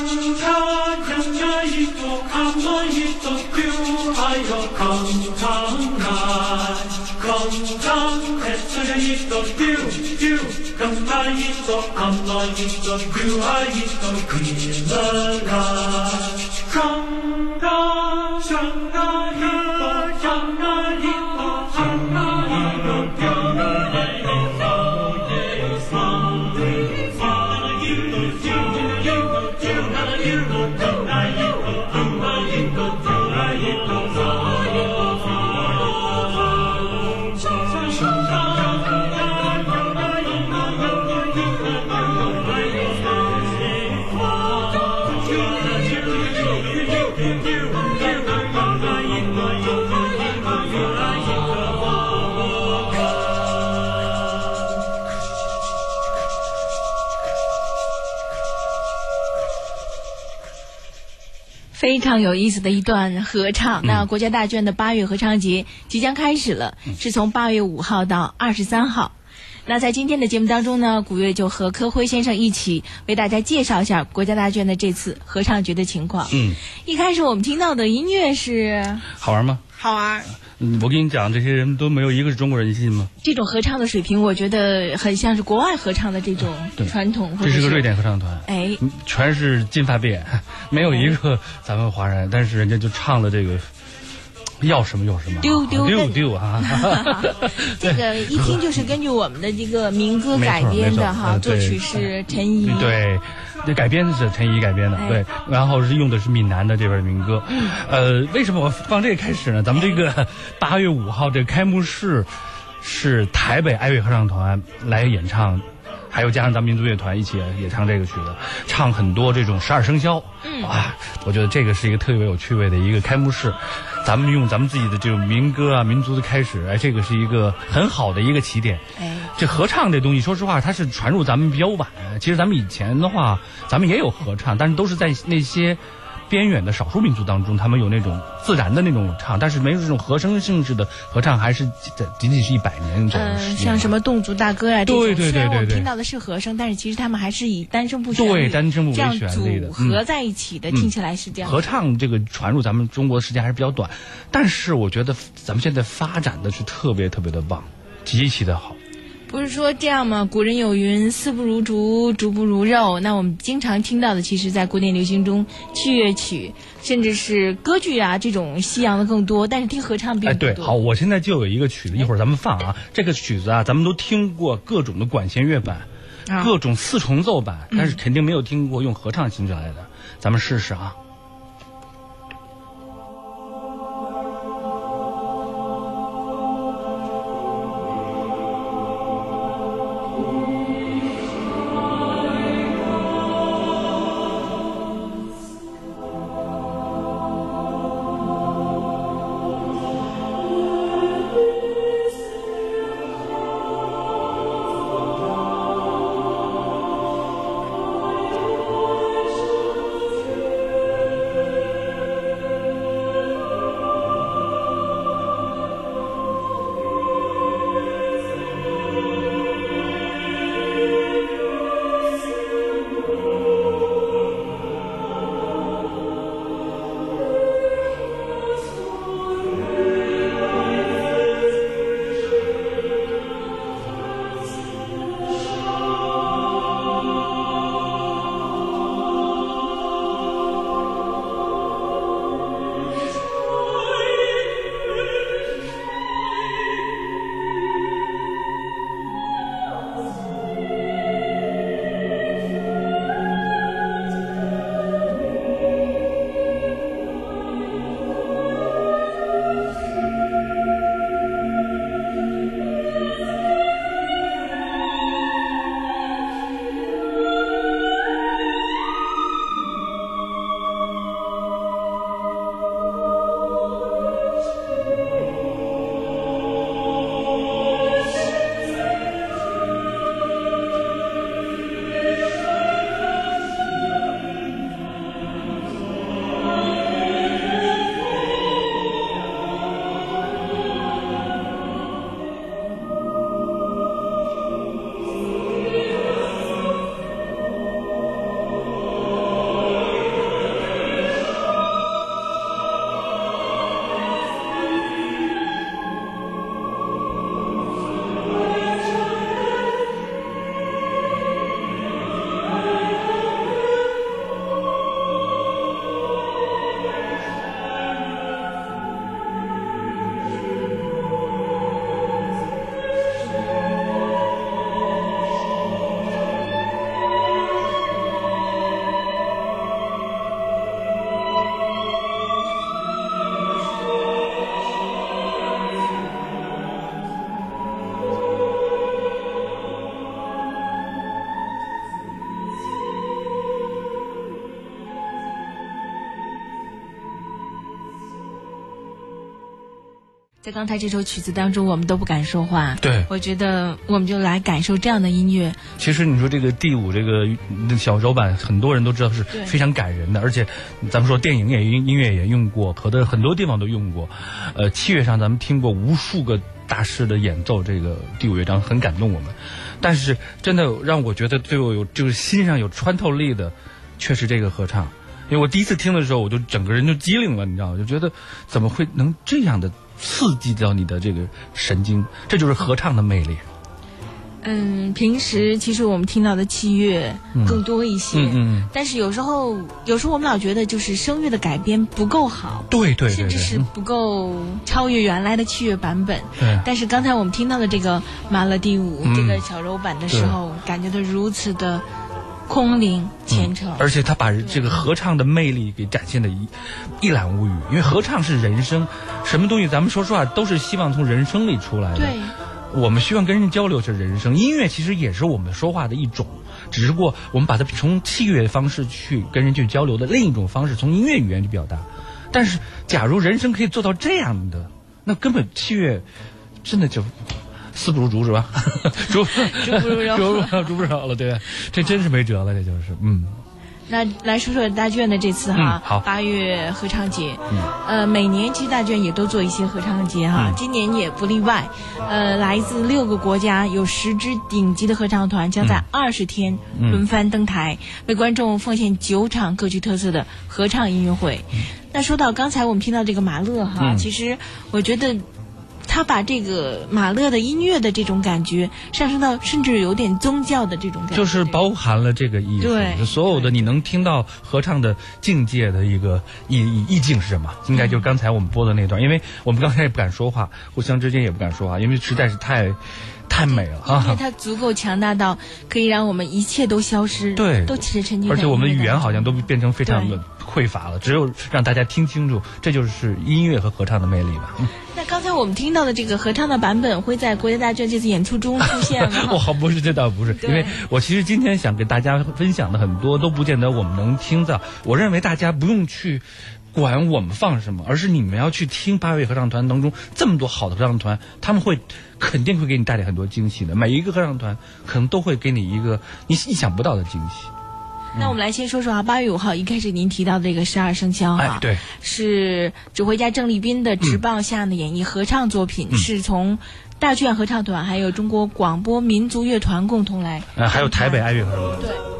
강창 이또 강원 이또 뷰하여 강창날 강창 해철 이또 뷰뷰 강나 이또 강나 이또 뷰하 이또 귀나라 강나 장나 이또 常有意思的一段合唱。那国家大剧院的八月合唱节即将开始了，是从八月五号到二十三号。那在今天的节目当中呢，古月就和柯辉先生一起为大家介绍一下国家大剧院的这次合唱节的情况。嗯，一开始我们听到的音乐是好玩吗？好玩。嗯，我跟你讲，这些人都没有一个是中国人，你信吗？这种合唱的水平，我觉得很像是国外合唱的这种传统。这是个瑞典合唱团，哎，全是金发碧眼，没有一个咱们华人，但是人家就唱的这个。要什么有什么，丢丢丢丢啊！这个一听就是根据我们的这个民歌改编的哈，作曲是陈怡。对，这改编是陈怡改编的，对。然后是用的是闽南的这边的民歌。嗯。呃，为什么我放这个开始呢？咱们这个 八月五号这个开幕式是台北爱乐合唱团来演唱，还有加上咱们民族乐团一起演唱这个曲子，唱很多这种十二生肖。嗯。啊，我觉得这个是一个特别有趣味的一个开幕式。咱们用咱们自己的这种民歌啊、民族的开始，哎，这个是一个很好的一个起点。哎，这合唱这东西，说实话，它是传入咱们比较晚。其实咱们以前的话，咱们也有合唱，但是都是在那些。边远的少数民族当中，他们有那种自然的那种唱，但是没有这种和声性质的合唱，还是仅仅是一百年这样嗯，像什么侗族大歌啊，对对对对对，听到的是和声，但是其实他们还是以单声部对单声部为旋律的，组合在一起的，听起来是这样。合唱这个传入咱们中国的时间还是比较短，但是我觉得咱们现在发展的是特别特别的棒，极其的好。不是说这样吗？古人有云：“丝不如竹，竹不如肉。”那我们经常听到的，其实，在古典流行中，器乐曲甚至是歌剧啊，这种西洋的更多。但是听合唱并不多。哎，对，好，我现在就有一个曲子，一会儿咱们放啊。这个曲子啊，咱们都听过各种的管弦乐版，各种四重奏版，但是肯定没有听过用合唱形式来的。咱们试试啊。在刚才这首曲子当中，我们都不敢说话。对我觉得我们就来感受这样的音乐。其实你说这个第五这个小手板，很多人都知道是非常感人的，而且咱们说电影也音音乐也用过，可的很多地方都用过。呃，器乐上咱们听过无数个大师的演奏，这个第五乐章很感动我们。但是真的让我觉得最后有就是心上有穿透力的，却是这个合唱。因为我第一次听的时候，我就整个人就机灵了，你知道吗？就觉得怎么会能这样的刺激到你的这个神经？这就是合唱的魅力。嗯，平时其实我们听到的器乐更多一些，嗯嗯嗯但是有时候，有时候我们老觉得就是声乐的改编不够好，对对对甚至，是不够超越原来的器乐版本。对但是刚才我们听到的这个马勒第五、嗯这个小柔版的时候，感觉到如此的空灵虔诚。而且他把这个合唱的魅力给展现的一一览无余，因为合唱是人生，什么东西咱们说实话都是希望从人生里出来的。对，我们希望跟人交流是人生，音乐其实也是我们说话的一种，只是过我们把它从器乐方式去跟人去交流的另一种方式，从音乐语言去表达。但是，假如人生可以做到这样的，那根本器乐真的就。丝不如竹是吧？竹竹不如肉竹竹不如肉了，对吧？这真是没辙了，这就是，嗯。那来说说大卷的这次哈嗯，好八、月合唱节，嗯呃，每年其实大卷也都做一些合唱节哈，嗯今年也不例外。呃，来自六个国家有十支顶级的合唱团将嗯在二十天轮番登台，为观众奉献九场各具特色的合唱音乐会。那说到刚才我们听到这个马勒哈，嗯其实我觉得。他把这个马勒的音乐的这种感觉上升到甚至有点宗教的这种感觉，就是包含了这个意思，对就所有的你能听到合唱的境界的一个意意意境是什么？应该就是刚才我们播的那段，因为我们刚才也不敢说话，互相之间也不敢说话，因为实在是太太美了因为啊！它足够强大到可以让我们一切都消失，对都其实沉浸在而且我们的语言好像都变成非常的匮乏了，只有让大家听清楚，这就是音乐和合唱的魅力吧。那刚才我们听到的这个合唱的版本会在国家大剧院这次演出中出现吗？哇，不是，这倒不是，因为我其实今天想跟大家分享的很多都不见得我们能听到。我认为大家不用去管我们放什么，而是你们要去听八位合唱团当中这么多好的合唱团，他们会肯定会给你带来很多惊喜的。每一个合唱团可能都会给你一个你意想不到的惊喜。那我们来先说说啊，八月五号一开始您提到的这个十二生肖哈，哎对，是指挥家郑立斌的直棒下的演绎合唱作品，嗯是从大剧院合唱团还有中国广播民族乐团共同来，呃，还有台北爱乐合唱团。对。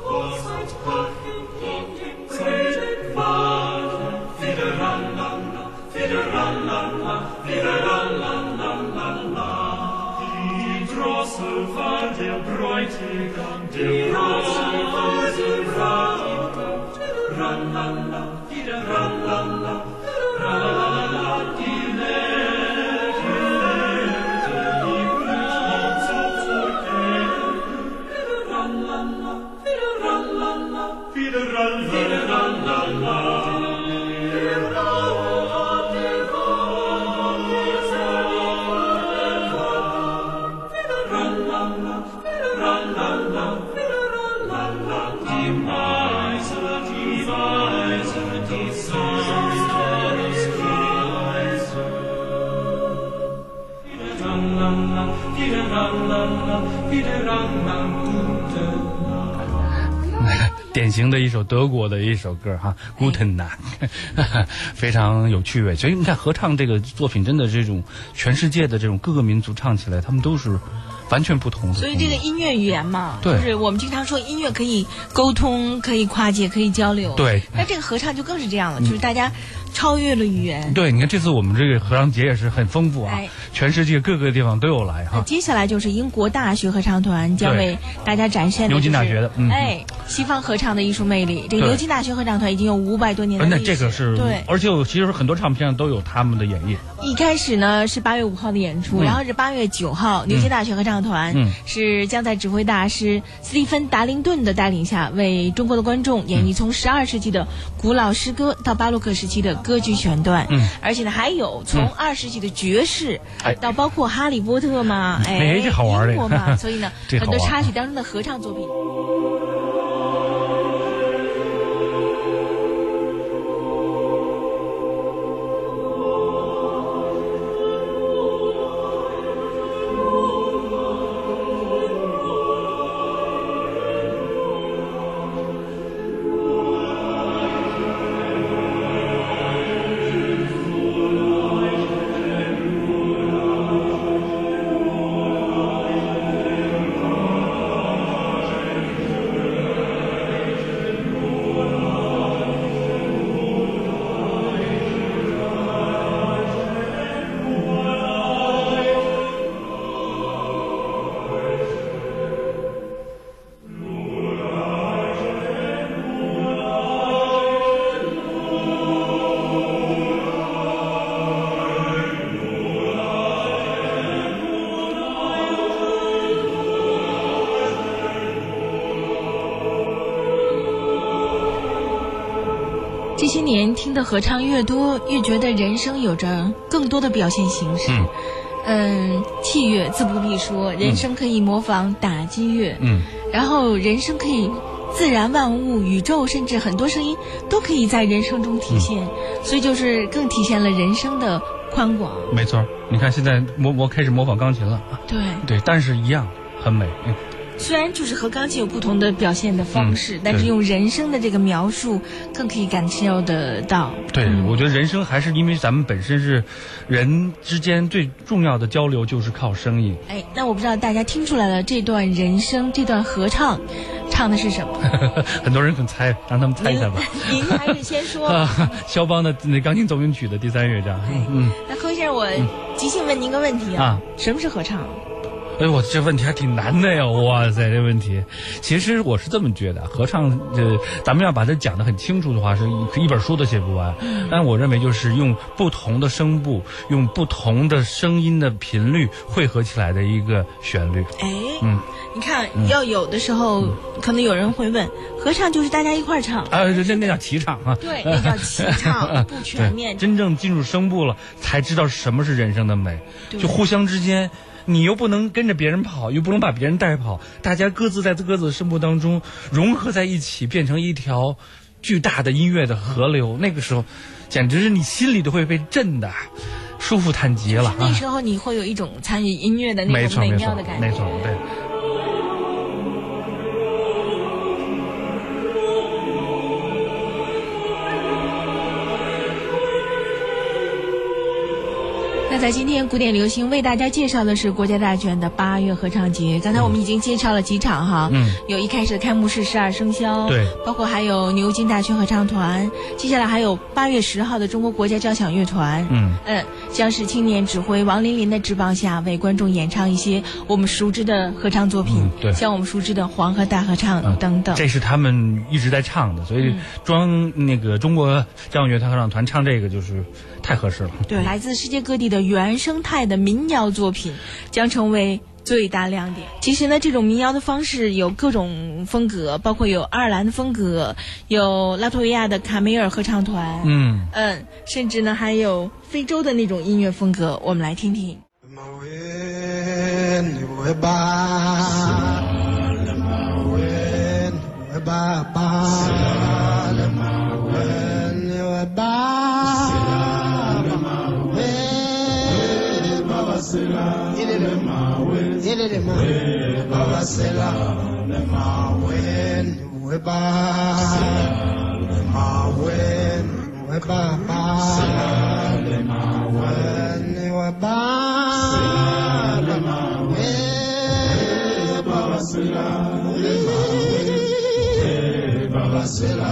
Die Drossel 型的一首德国的一首歌哈，Guten Nacht，非常有趣味。所以你看，合唱这个作品，真的这种全世界的这种各个民族唱起来，他们都是完全不同的。所以这个音乐语言嘛，对就是我们经常说音乐可以沟通、可以跨界、可以交流。对那这个合唱就更是这样了，就是大家超越了语言。对，你看这次我们这个合唱节也是很丰富啊哎，全世界各个地方都有来那哈。接下来就是英国大学合唱团将为大家展现的、就是，牛津大学的嗯哎，西方合唱的艺术魅力。这牛津大学合唱团已经有五百多年的历史，这个是对。而且我其实很多唱片上都有他们的演绎。一开始呢是八月五号的演出，嗯然后是八月九号，牛津大学合唱团、嗯是将在指挥大师斯蒂芬·达林顿的带领下，为中国的观众演绎从十二世纪的古老诗歌到巴洛克时期的歌剧选段，嗯。而且呢还有从二十世纪的爵士、哎。到包括哈利波特嘛，哎，英国嘛，所以呢 很多插曲当中的合唱作品。些年听的合唱越多，越觉得人生有着更多的表现形式。嗯嗯，器乐自不必说，人生可以模仿打击乐，嗯，然后人生可以自然万物、宇宙，甚至很多声音都可以在人生中体现，所以就是更体现了人生的宽广。没错。你看现在模模开始模仿钢琴了啊，对，对，但是一样很美。嗯虽然就是和钢琴有不同的表现的方式，嗯但是用人声的这个描述更可以感受得到。对，嗯我觉得人声还是因为咱们本身是人之间最重要的交流就是靠声音。哎，那我不知道大家听出来了，这段人声，这段合唱，唱的是什么？很多人肯猜，让他们猜一猜吧。您您还是先说。啊，肖邦的那钢琴奏鸣曲的第三乐章。嗯，那寇先生，我即兴问您个问题啊，啊什么是合唱？哎呦，我这问题还挺难的呀！哇塞，这问题，其实我是这么觉得，合唱，呃，咱们要把它讲得很清楚的话，是一一本书都写不完。但我认为就是用不同的声部，用不同的声音的频率汇合起来的一个旋律。哎，嗯你看，要有的时候、可能有人会问，合唱就是大家一块儿唱，啊，这这那叫齐唱啊。对，那叫齐唱，不全面，。真正进入声部了，才知道什么是人生的美。对就互相之间，你又不能跟着别人跑，又不能把别人带跑，大家各自在各自的生活当中融合在一起，变成一条巨大的音乐的河流。那个时候，简直是你心里都会被震的，舒服坦极了啊！那时候你会有一种参与音乐的那种美妙的感，觉。没错，对。在今天古典流行为大家介绍的是国家大剧院的八月合唱节。刚才我们已经介绍了几场哈，嗯，有一开始的开幕式十二生肖，对，包括还有牛津大学合唱团，接下来还有八月十号的中国国家交响乐团，嗯。嗯，将是青年指挥王琳琳的指导下，为观众演唱一些我们熟知的合唱作品，嗯对像我们熟知的黄河大合唱嗯等等。这是他们一直在唱的，所以装那个中国交响乐团合唱团唱这个就是太合适了。对，来自世界各地的原生态的民谣作品将成为最大亮点。其实呢，这种民谣的方式有各种风格，包括有爱尔兰的风格，有拉脱维亚的卡梅尔合唱团，嗯。嗯，甚至呢还有非洲的那种音乐风格。我们来听听。Babasela le mawen. We babasela le mawen. We ba le mawen. We ba ba le mawen. We ba le mawen. We babasela le mawen. We babasela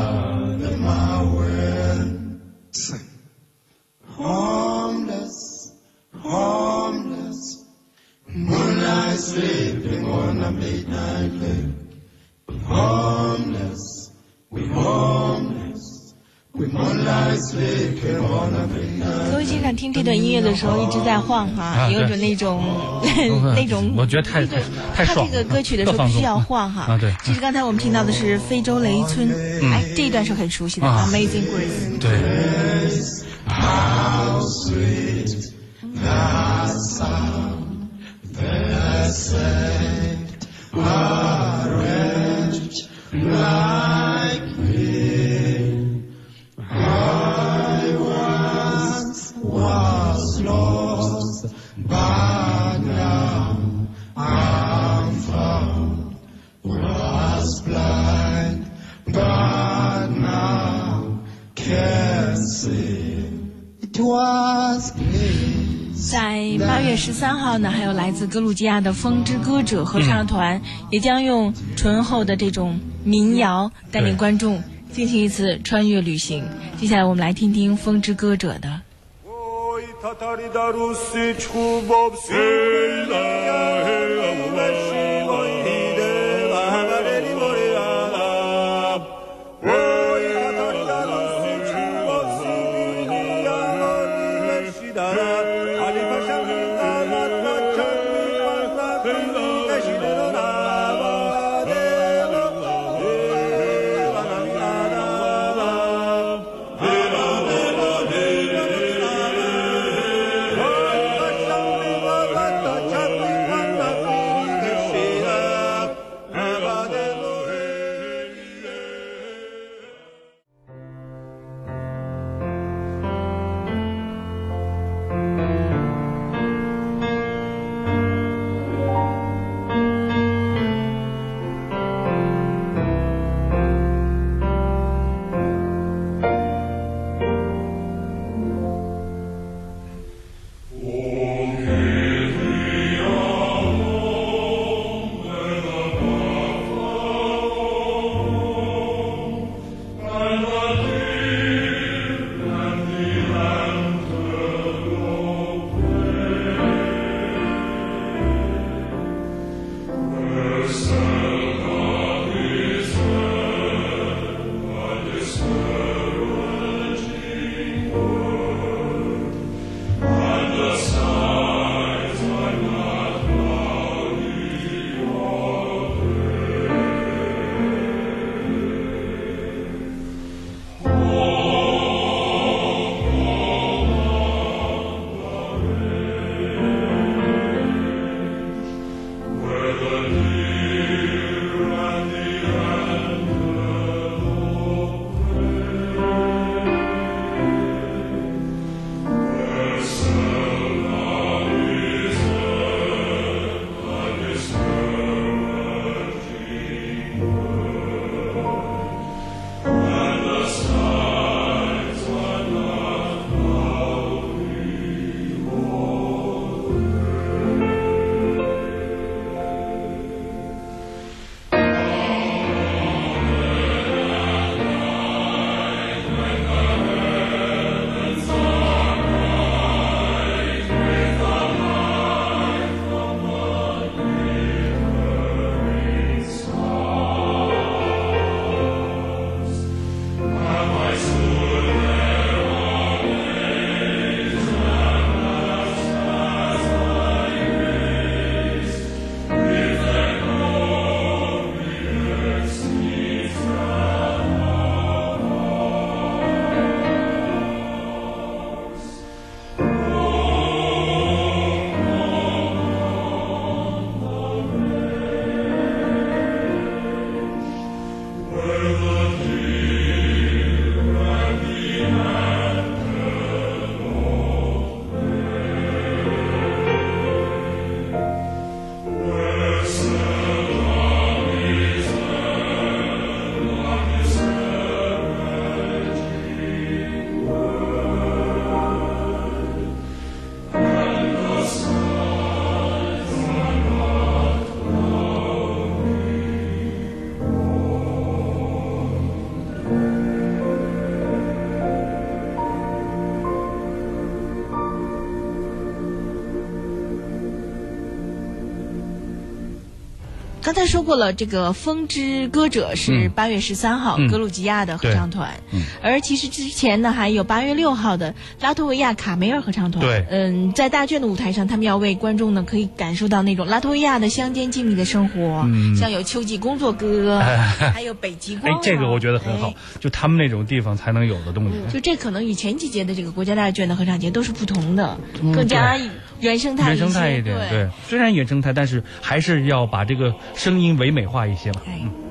各位经常听这段音乐的时候一直在晃哈，有种那种 那种，我觉得太太太爽了他这个歌曲的时候必须要晃哈。啊对。其实刚才我们听到的是非洲雷村，哎，这一段是很熟悉的啊，Amazing Grace。对，月十三号呢，还有来自格鲁吉亚的风之歌者合唱团，也将用醇厚的这种民谣带领观众进行一次穿越旅行。接下来我们来听听风之歌者的。刚才说过了，这个《风之歌者》是嗯。八月十三号、嗯。格鲁吉亚的合唱团，嗯。而其实之前呢还有八月六号的拉脱维亚卡梅尔合唱团。对。嗯，在大卷的舞台上，他们要为观众呢可以感受到那种拉脱维亚的乡间静谧的生活，嗯。像有秋季工作歌，还有北极光、啊。，哎这个我觉得很好哎，就他们那种地方才能有的东西。就这可能与前几届的这个国家大卷的合唱节都是不同的，更加原生态嗯原。生态一点，对，虽然原生态，但是还是要把这个声音唯美化一些嘛。哎。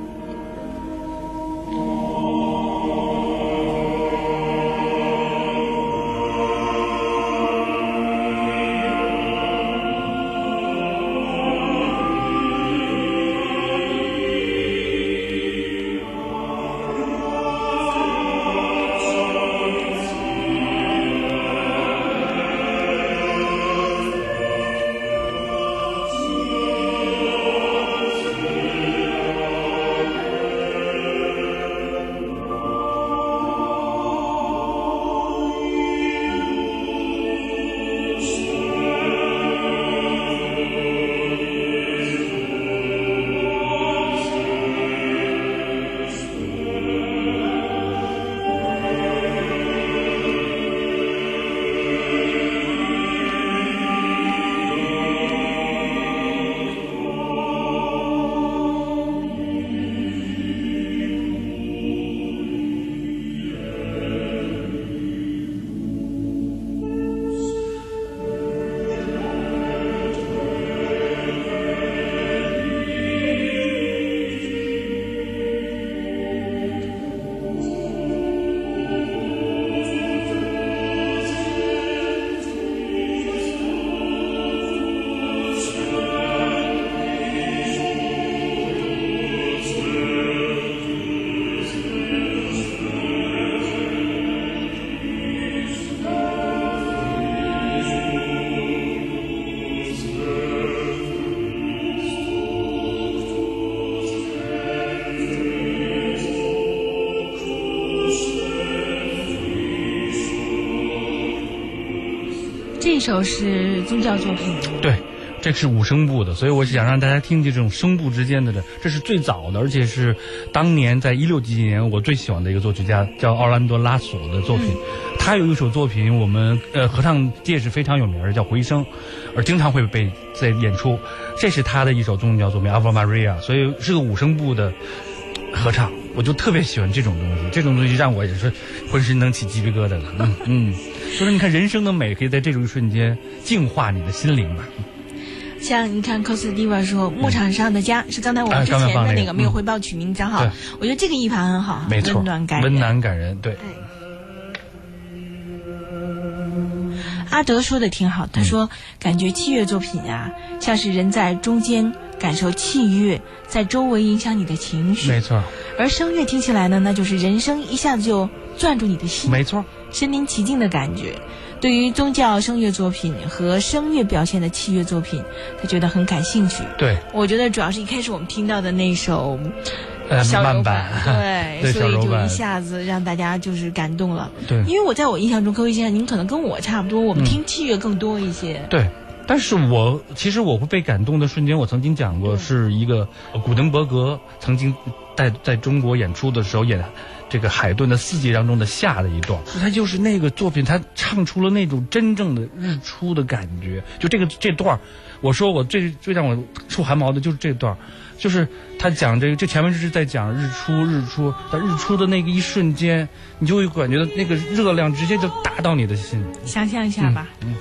首是宗教作品，对，这是五声部的，所以我想让大家听听这种声部之间的这，这是最早的，而且是当年在一六几几年我最喜欢的一个作曲家，叫奥兰多拉索的作品。他有一首作品，我们呃合唱界是非常有名的，叫《回声》，而经常会被在演出。这是他的一首宗教作品《Ave Maria》，所以是个五声部的合唱。我就特别喜欢这种东西，这种东西让我也是浑身能起鸡皮疙瘩的。嗯嗯，所 以说你看人生的美可以在这种一瞬间净化你的心灵吧。像你看 cos diva 说《牧场上的家》是刚才我们之前的那个没有嗯汇报取名讲好对，我觉得这个一盘很好，没错，温暖感人。温暖感人，对。阿德说的挺好，他说、感觉器乐作品啊，像是人在中间感受器乐在周围影响你的情绪，没错，而声乐听起来呢，那就是人声一下子就攥住你的心，没错，身临其境的感觉。对于宗教声乐作品和声乐表现的器乐作品，他觉得很感兴趣。对，我觉得主要是一开始我们听到的那首呃，小柔慢板，对，对所以就一下子让大家就是感动了。对因为我在我印象中，各位先生您可能跟我差不多，我们听器乐更多一些。对。但是我其实我会被感动的瞬间，我曾经讲过，是一个呃古登伯格曾经在在中国演出的时候演这个海顿的四季当中的夏的一段，他就是那个作品，他唱出了那种真正的日出的感觉。就这个这段儿，我说我最最让我出汗毛的就是这段儿，就是他讲这个，这前面就是在讲日出，日出，在日出的那个一瞬间，你就会感觉到那个热量直接就打到你的心。想象一下吧。嗯